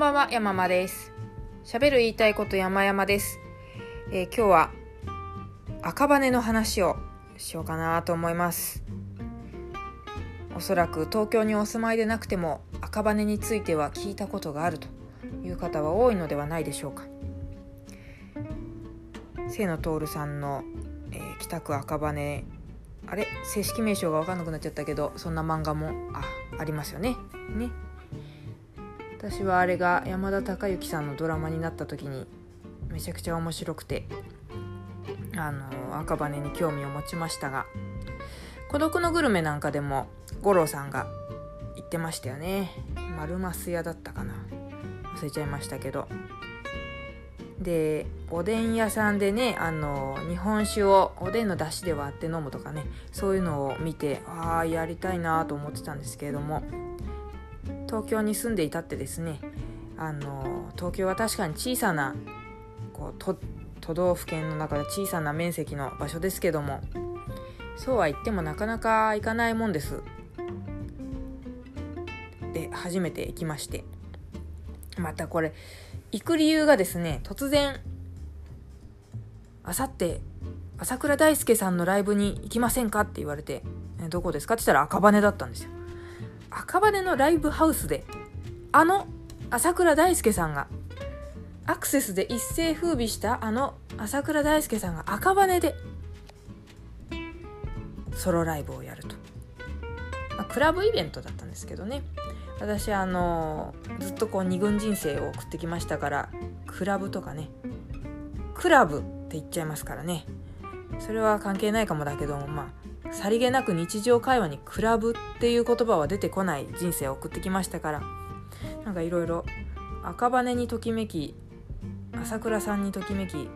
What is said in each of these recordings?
んばんは、山間です。喋る言いたいこと山々です。えー今日は赤羽の話をしようかなと思います。おそらく東京にお住まいでなくても赤羽については聞いたことがあるという方は多いのではないでしょうか。清野徹さんの、えー北区赤羽あれ？正式名称が分かんなくなっちゃったけどそんな漫画もあありますよね。ね。私はあれが山田孝之さんのドラマになった時にめちゃくちゃ面白くてあの赤羽に興味を持ちましたが「孤独のグルメ」なんかでも五郎さんが言ってましたよね。丸増屋だったかな。忘れちゃいましたけど。でおでん屋さんでねあの日本酒をおでんの出汁で割って飲むとかねそういうのを見てああやりたいなと思ってたんですけれども東京に住んでいたってですねあの東京は確かに小さなこう都道府県の中で小さな面積の場所ですけどもそうは言ってもなかなか行かないもんです。で初めて行きまして。またこれ行く理由がですね突然あさって朝倉大輔さんのライブに行きませんかって言われてどこですかって言ったら赤羽だったんですよ。赤羽のライブハウスであの朝倉大輔さんがアクセスで一世風靡したあの朝倉大輔さんが赤羽でソロライブをやると、まあ、クラブイベントだったんですけどね。私あのずっとこう二軍人生を送ってきましたからクラブとかねクラブって言っちゃいますからね。それは関係ないかもだけどもまあさりげなく日常会話にクラブっていう言葉は出てこない人生を送ってきましたからなんかいろいろ赤羽にときめき朝倉さんにときめき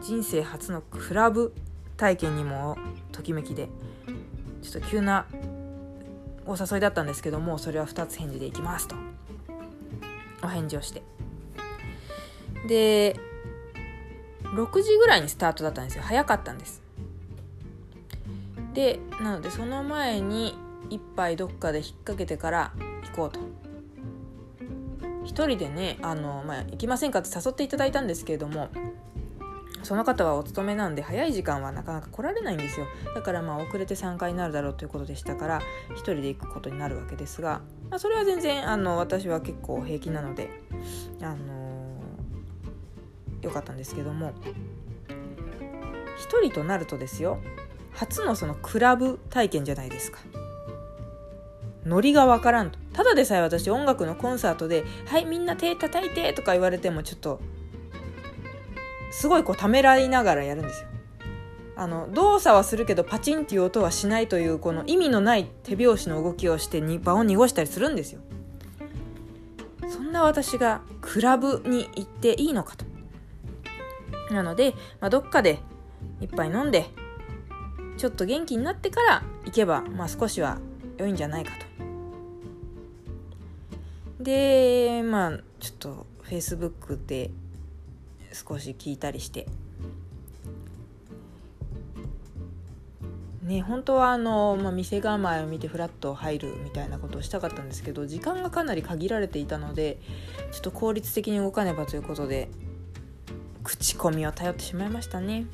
人生初のクラブ体験にもときめきでちょっと急なお誘いだったんですけどもそれは2つ返事でいきますと。お返事をして。で6時ぐらいにスタートだったんですよ。早かったんです。でなのでその前に一杯どっかで引っ掛けてから行こうと。一人でねあの、まあ、行きませんかって誘っていただいたんですけれどもその方はお勤めなんで早い時間はなかなか来られないんですよ。だからまあ遅れて参加になるだろうということでしたから一人で行くことになるわけですが、まあ、それは全然あの私は結構平気なのであのーよかったんですけども一人となるとですよ初のそのクラブ体験じゃないですか。ノリがわからんと。ただでさえ私音楽のコンサートで「はいみんな手叩いて」とか言われてもちょっとすごいこうためらいながらやるんですよ。あの動作はするけどパチンっていう音はしないというこの意味のない手拍子の動きをしてに場を濁したりするんですよ。そんな私がクラブに行っていいのかと。なので、まあ、どっかで一杯飲んでちょっと元気になってから行けば、まあ、少しは良いんじゃないかと。でまあちょっとフェイスブックで少し聞いたりして。ね本当はあの、まあ、店構えを見てフラッと入るみたいなことをしたかったんですけど時間がかなり限られていたのでちょっと効率的に動かねばということで口コミを頼ってしまいましたね。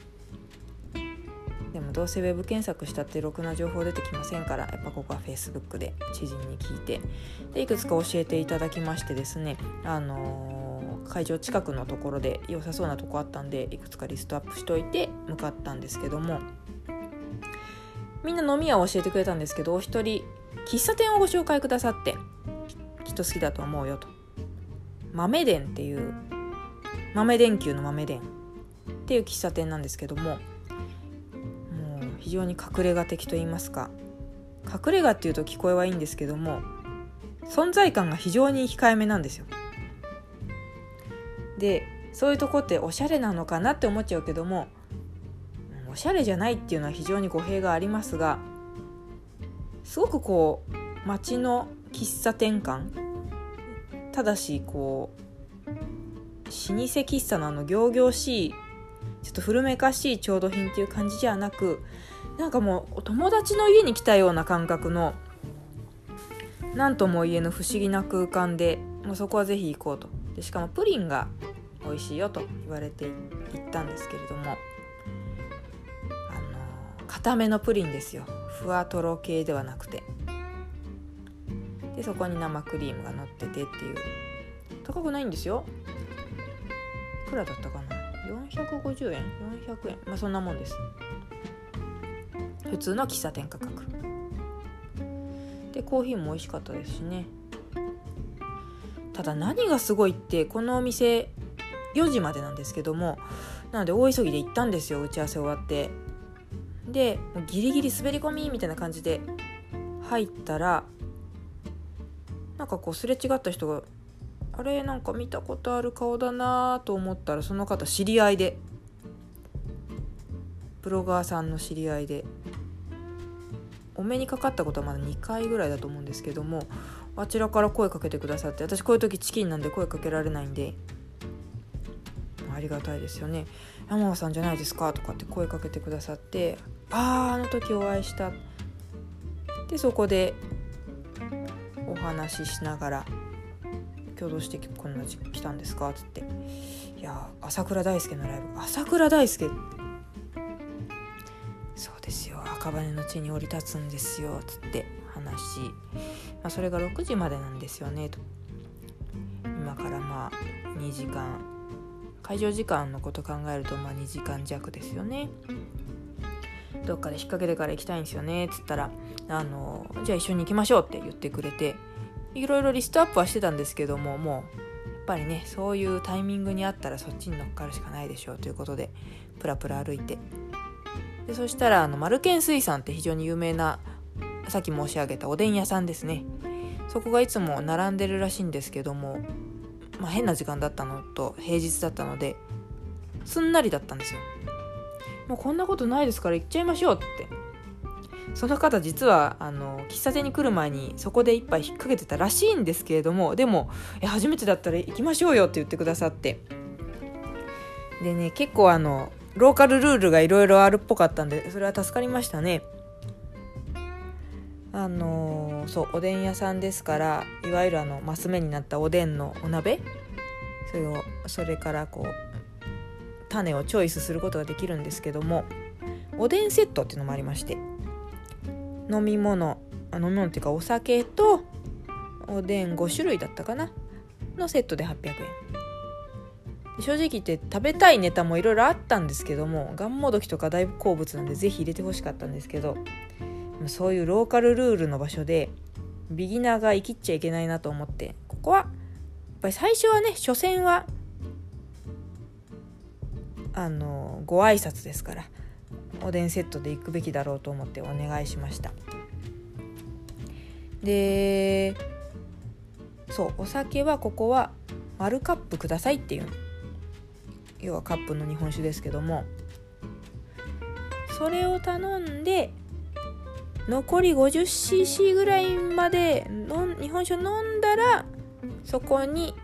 どうせウェブ検索したってろくな情報出てきませんからやっぱここは Facebook で知人に聞いてでいくつか教えていただきましてですねあのー会場近くのところで良さそうなとこあったんでいくつかリストアップしといて向かったんですけどもみんな飲み屋を教えてくれたんですけどお一人喫茶店をご紹介くださってきっと好きだと思うよと。豆伝っていう豆電球の豆電っていう喫茶店なんですけども非常に隠れ家的と言いますか。隠れ家っていうと聞こえはいいんですけども存在感が非常に控えめなんですよ。でそういうとこっておしゃれなのかなって思っちゃうけどもおしゃれじゃないっていうのは非常に語弊がありますがすごくこう街の喫茶店感ただしこう老舗喫茶のあの仰々しいちょっと古めかしい調度品っていう感じじゃなくなんかもう友達の家に来たような感覚の何とも言えぬ不思議な空間でもうそこはぜひ行こうと。でしかもプリンが美味しいよと言われていったんですけれどもあの固めのプリンですよ。ふわとろ系ではなくて。でそこに生クリームが乗っててっていう。高くないんですよ。いくらだったかな？450円？400円？まあそんなもんです。普通の喫茶店価格。でコーヒーも美味しかったですしね。ただ何がすごいってこのお店4時までなんですけどもなので大急ぎで行ったんですよ打ち合わせ終わって。でもうギリギリ滑り込みみたいな感じで入ったらなんかこうすれ違った人があれなんか見たことある顔だなと思ったらその方知り合いで。ブロガーさんの知り合いで。お目にかかったことはまだ2回ぐらいだと思うんですけどもあちらから声かけてくださって私こういう時チキンなんで声かけられないんでありがたいですよね「山川さんじゃないですか?」とかって声かけてくださって「あああの時お会いした」でそこでお話ししながら「今日どうしてこんな時来たんですか?」っつって「いや朝倉大輔のライブ朝倉大輔そうですよ赤羽の地に降り立つんですよ」つって話、まあ、それが6時までなんですよねと。今からまあ2時間。会場時間のこと考えるとまあ2時間弱ですよね。どっかで引っ掛けてから行きたいんですよねっつったらあのじゃあ一緒に行きましょうって言ってくれていろいろリストアップはしてたんですけどももうやっぱりねそういうタイミングにあったらそっちに乗っかるしかないでしょうということでプラプラ歩いてでそしたらあのマルケン水産って非常に有名なさっき申し上げたおでん屋さんですね。そこがいつも並んでるらしいんですけども、まあ、変な時間だったのと平日だったのですんなりだったんですよ。もうこんなことないですから行っちゃいましょうって。その方実はあの喫茶店に来る前にそこで一杯引っ掛けてたらしいんですけれどもでもえ初めてだったら行きましょうよって言ってくださって。でね結構あのローカルルールがいろいろあるっぽかったんでそれは助かりましたね。あのー、そうおでん屋さんですからいわゆるあのマス目になったおでんのお鍋。それをそれからこう種をチョイスすることができるんですけどもおでんセットっていうのもありまして飲み物飲み物っていうかお酒とおでん5種類だったかな？のセットで800円。正直言って食べたいネタもいろいろあったんですけどもがんもどきとかだいぶ好物なんで是非入れてほしかったんですけどそういうローカルルールの場所でビギナーが生きっちゃいけないなと思ってここはやっぱり最初はね初戦はあのご挨拶ですからおでんセットで行くべきだろうと思ってお願いしました。でそうお酒はここは丸カップくださいっていう要はカップの日本酒ですけどもそれを頼んで残り 50cc ぐらいまで日本酒を飲んだらそこに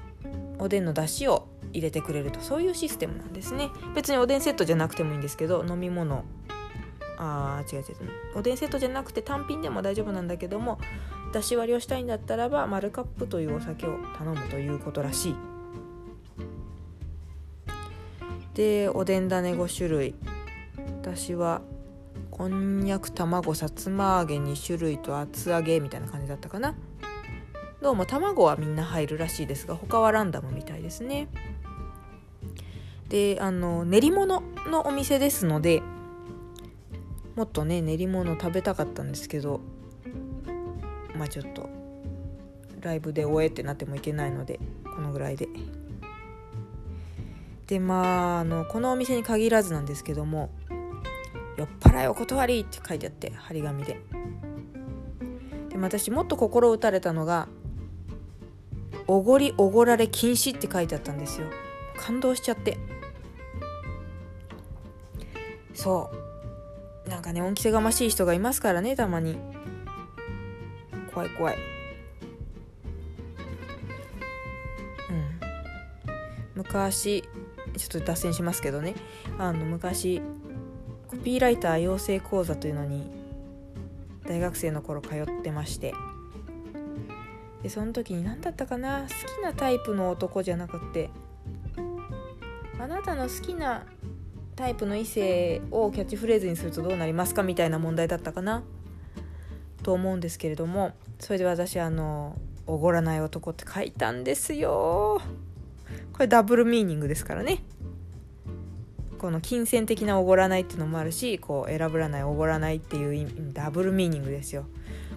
おでんの出汁を入れてくれると。そういうシステムなんですね。別におでんセットじゃなくてもいいんですけど飲み物。あー違う違うおでんセットじゃなくて単品でも大丈夫なんだけども出し割りをしたいんだったらばマルカップというお酒を頼むということらしい。でおでん種5種類。私はこんにゃく卵さつま揚げ2種類と厚揚げみたいな感じだったかな。どうも卵はみんな入るらしいですが他はランダムみたいですね。であの練り物のお店ですのでもっとね練り物食べたかったんですけどまあちょっとライブで終えってなってもいけないのでこのぐらいで。でまああのこのお店に限らずなんですけども「酔っ払いお断り!」って書いてあって張り紙で。でも私もっと心打たれたのが「おごりおごられ禁止」って書いてあったんですよ。感動しちゃって。そう。なんかね恩着せがましい人がいますからねたまに。怖い怖い。うん。昔ちょっと脱線しますけどね。あの昔コピーライター養成講座というのに大学生の頃通ってまして。でその時に何だったかな？好きなタイプの男じゃなくてあなたの好きなタイプの異性をキャッチフレーズにするとどうなりますか？みたいな問題だったかな？と思うんですけれども。それで私あの「おごらない男」って書いたんですよ。これダブルミーニングですからね。この金銭的なおごらないっていうのもあるしこう選ぶらないおごらないっていうダブルミーニングですよ。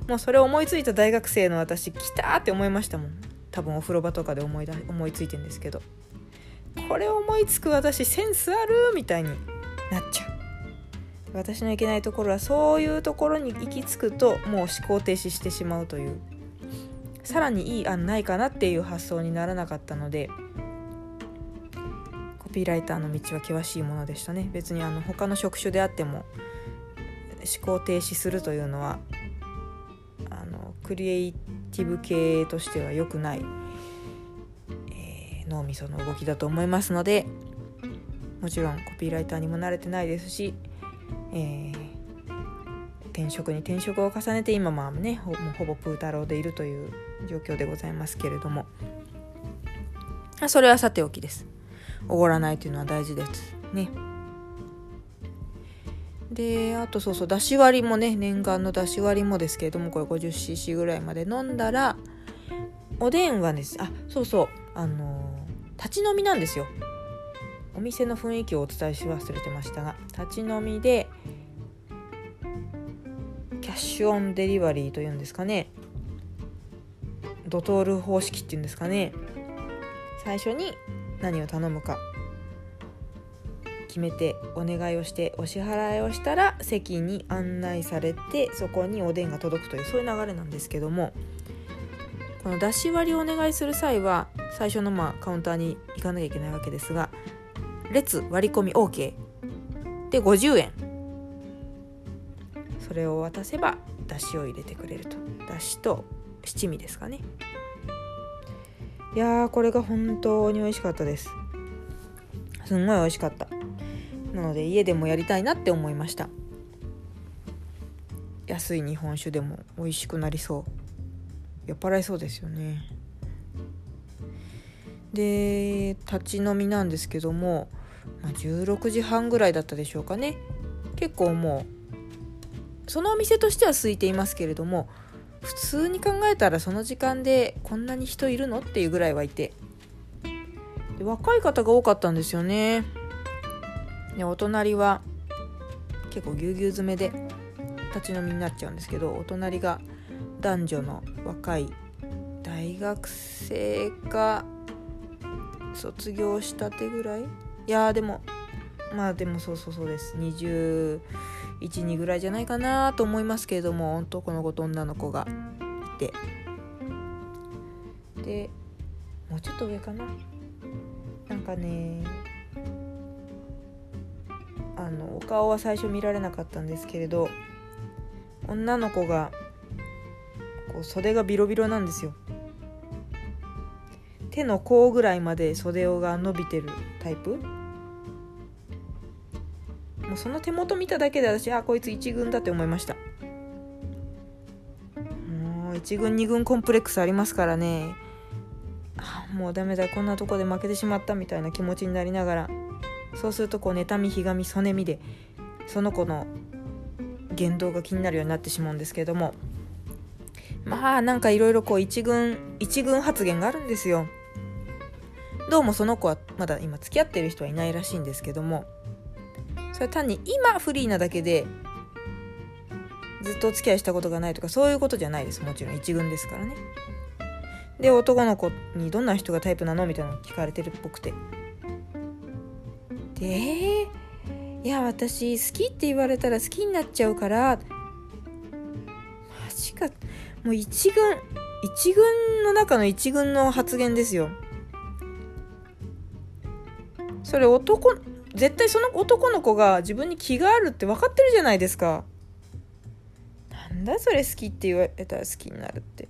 もうそれを思いついた大学生の私来たって思いましたもん。多分お風呂場とかで思いだ思いついてんですけど。これ思いつく私センスあるみたいになっちゃう。私のいけないところはそういうところに行き着くともう思考停止してしまうというさらにいい案ないかなっていう発想にならなかったのでピーライターの道は険しいものでしたね。別にあの他の職種であっても思考停止するというのはあのクリエイティブ系としては良くないえ脳みその動きだと思いますのでもちろんコピーライターにも慣れてないですし、えー、転職に転職を重ねて今まあねほほぼプー太郎でいるという状況でございますけれども。それはさておきです。おごらないというのは大事です。ね。であとそうそうだし割りもね念願のだし割りもですけれどもこれ 50cc ぐらいまで飲んだらおでんはです。あそうそう。あの立ち飲みなんですよ。お店の雰囲気をお伝えし忘れてましたが立ち飲みでキャッシュオンデリバリーというんですかね。ドトール方式っていうんですかね。最初に何を頼むか。決めてお願いをしてお支払いをしたら席に案内されてそこにおでんが届くというそういう流れなんですけどもこの出し割りをお願いする際は最初のまあカウンターに行かなきゃいけないわけですが列割り込み OK で50円それを渡せばだしを入れてくれると。だしと七味ですかね。いやーこれが本当に美味しかったです。すんごい美味しかった。なので家でもやりたいなって思いました。安い日本酒でも美味しくなりそう。酔っ払いそうですよね。で立ち飲みなんですけども、まあ、16時半ぐらいだったでしょうかね。結構もうそのお店としては空いていますけれども普通に考えたらその時間でこんなに人いるのっていうぐらいはいて。若い方が多かったんですよね。でお隣は結構ぎゅうぎゅう詰めで立ち飲みになっちゃうんですけどお隣が男女の若い大学生か卒業したてぐらい？いやでもまあでもそうそうそうです。12ぐらいじゃないかなと思いますけれども男の子と女の子が。いてでもうちょっと上かな。なんかねあのお顔は最初見られなかったんですけれど女の子がこう袖がビロビロなんですよ。手の甲ぐらいまで袖が伸びてるタイプ。もうその手元見ただけで私あこいつ1軍だって思いました。もう1軍2軍コンプレックスありますからね。あもうダメだこんなとこで負けてしまったみたいな気持ちになりながら。そうするとこう妬みひがみそねみでその子の言動が気になるようになってしまうんですけども。まあなんかいろいろこう一軍一軍発言があるんですよ。どうもその子はまだ今付き合ってる人はいないらしいんですけども。それは単に今フリーなだけでずっとお付き合いしたことがないとかそういうことじゃないです。もちろん一軍ですからね。で男の子にどんな人がタイプなのみたいなの聞かれてるっぽくて。でいや私好きって言われたら好きになっちゃうからマジか。もう一軍一軍の中の一軍の発言ですよ。それ男絶対その男の子が自分に気があるって分かってるじゃないですか。なんだそれ好きって言われたら好きになるって。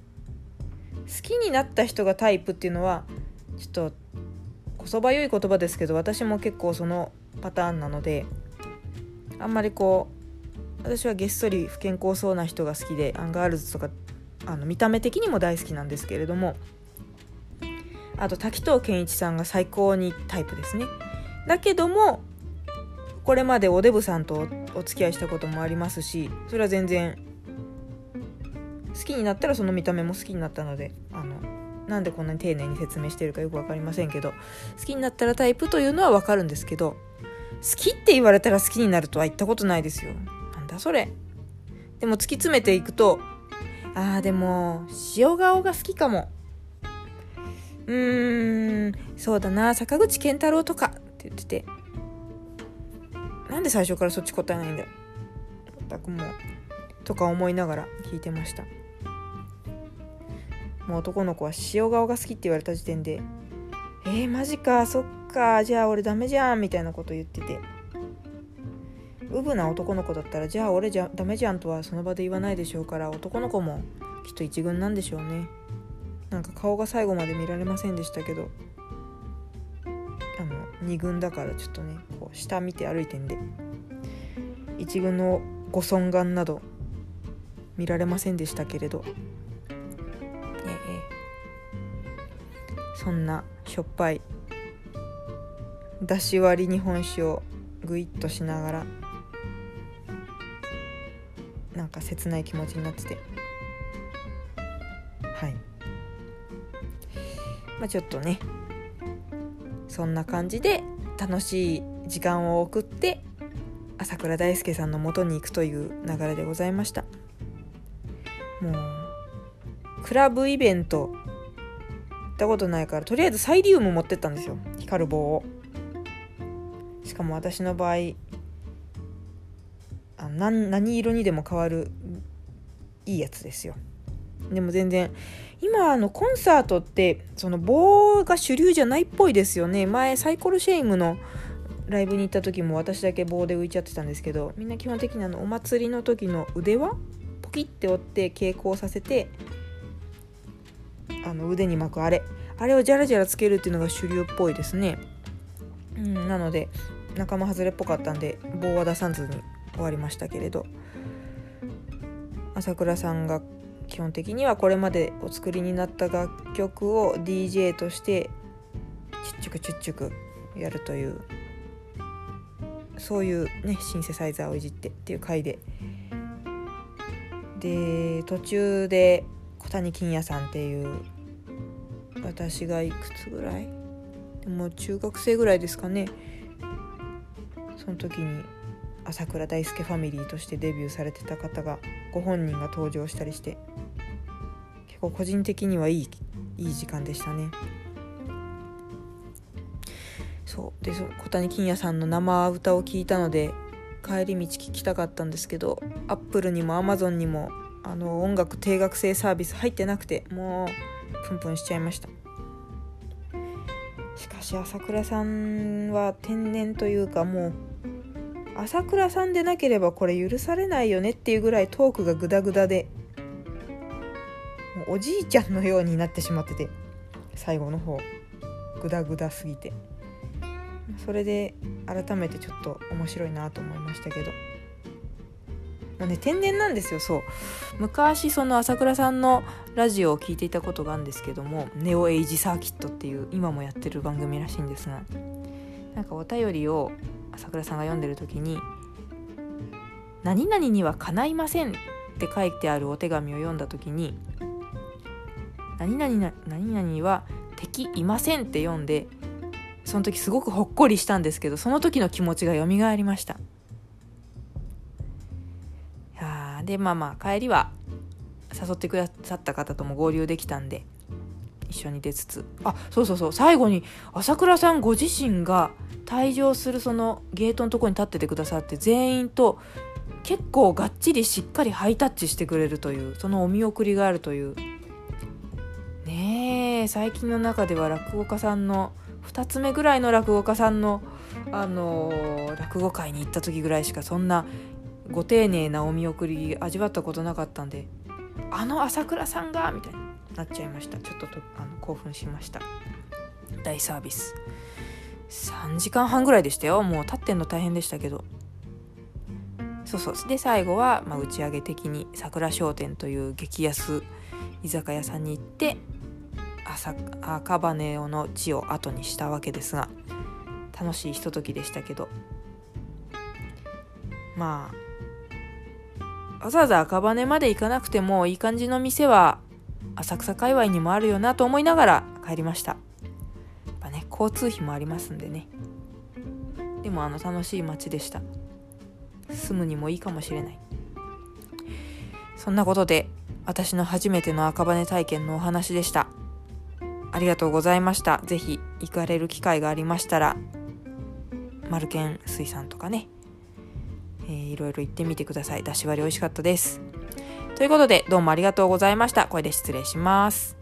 好きになった人がタイプっていうのはちょっとこそばゆい言葉ですけど私も結構そのパターンなのであんまりこう私はげっそり不健康そうな人が好きでアンガールズとかあの見た目的にも大好きなんですけれどもあと滝藤賢一さんが最高にタイプですね。だけどもこれまでおデブさんとお付き合いしたこともありますしそれは全然好きになったらその見た目も好きになったのであのなんでこんなに丁寧に説明してるかよく分かりませんけど好きになったらタイプというのは分かるんですけど好きって言われたら好きになるとは言ったことないですよ。なんだそれ。でも突き詰めていくとあーでも塩顔が好きかも。うーんそうだな坂口健太郎とか。って言ってて。なんで最初からそっち答えないんだよ。全くもう。とか思いながら聞いてました。もう男の子は塩顔が好きって言われた時点でえー、マジかそっかじゃあ俺ダメじゃんみたいなこと言ってて。ウブな男の子だったらじゃあ俺じゃダメじゃんとはその場で言わないでしょうから男の子もきっと一軍なんでしょうね。なんか顔が最後まで見られませんでしたけど。2軍だからちょっとねこう下見て歩いてんで1軍のご尊顔など見られませんでしたけれどそんなしょっぱいだし割り日本酒をグイッとしながらなんか切ない気持ちになってて。はい。まあちょっとねそんな感じで楽しい時間を送って朝倉大輔さんの元に行くという流れでございました。もうクラブイベント行ったことないからとりあえずサイリウム持ってったんですよ。光る棒を。しかも私の場合あ何何色にでも変わるいいやつですよ。でも全然今あのコンサートってその棒が主流じゃないっぽいですよね。前サイコロシェイムのライブに行った時も私だけ棒で浮いちゃってたんですけどみんな基本的にあのお祭りの時の腕輪ポキって折って蛍光させてあの腕に巻くあれ。あれをジャラジャラつけるっていうのが主流っぽいですね、うん、なので仲間外れっぽかったんで棒は出さずに終わりましたけれど。朝倉さんが基本的にはこれまでお作りになった楽曲を DJ としてちっちゅくちっちゅくやるというそういうねシンセサイザーをいじってっていう回で。で途中で小谷金也さんっていう私がいくつぐらい？でも中学生ぐらいですかね。その時に朝倉大輔ファミリーとしてデビューされてた方がご本人が登場したりして結構個人的にはいいいい時間でしたね。そう。でそ小谷金也さんの生歌を聴いたので帰り道聞きたかったんですけどアップルにもアマゾンにもあの音楽定額制サービス入ってなくてもうプンプンしちゃいました。しかし朝倉さんは天然というかもう朝倉さんでなければこれ許されないよねっていうぐらいトークがグダグダで。おじいちゃんのようになってしまってて。最後の方グダグダすぎて。それで改めてちょっと面白いなと思いましたけど。まあね、天然なんですよそう。昔その朝倉さんのラジオを聞いていたことがあるんですけども「ネオエイジサーキット」っていう今もやってる番組らしいんですがなんかお便りを朝倉さんが読んでる時に「何々にはかないません」って書いてあるお手紙を読んだ時に「何々な何々は敵いません」って読んでその時すごくほっこりしたんですけどその時の気持ちが蘇りました。でまあまあ帰りは誘ってくださった方とも合流できたんで一緒に出つつ。あそうそうそう。最後に朝倉さんご自身が退場するそのゲートのとこに立っててくださって全員と結構がっちりしっかりハイタッチしてくれるというそのお見送りがあるという。ねえ最近の中では落語家さんの2つ目ぐらいの落語家さんのあのー、落語会に行った時ぐらいしかそんなご丁寧なお見送り味わったことなかったんであの朝倉さんがみたいになっちゃいました。ちょっととあの興奮しました。大サービス。3時間半ぐらいでしたよ。もう立ってんの大変でしたけど。そうそう。で最後は、まあ、打ち上げ的に桜商店という激安居酒屋さんに行って朝赤羽の地を後にしたわけですが楽しいひとときでしたけど。まあわざわざ赤羽まで行かなくてもいい感じの店は浅草界隈にもあるよなと思いながら帰りました。やっぱね交通費もありますんでね。でもあの楽しい街でした。住むにもいいかもしれない。そんなことで私の初めての赤羽体験のお話でした。ありがとうございました。是非行かれる機会がありましたらマルケン水産とかね、えー、いろいろ行ってみてください。だし割り美味しかったです。ということでどうもありがとうございました。これで失礼します。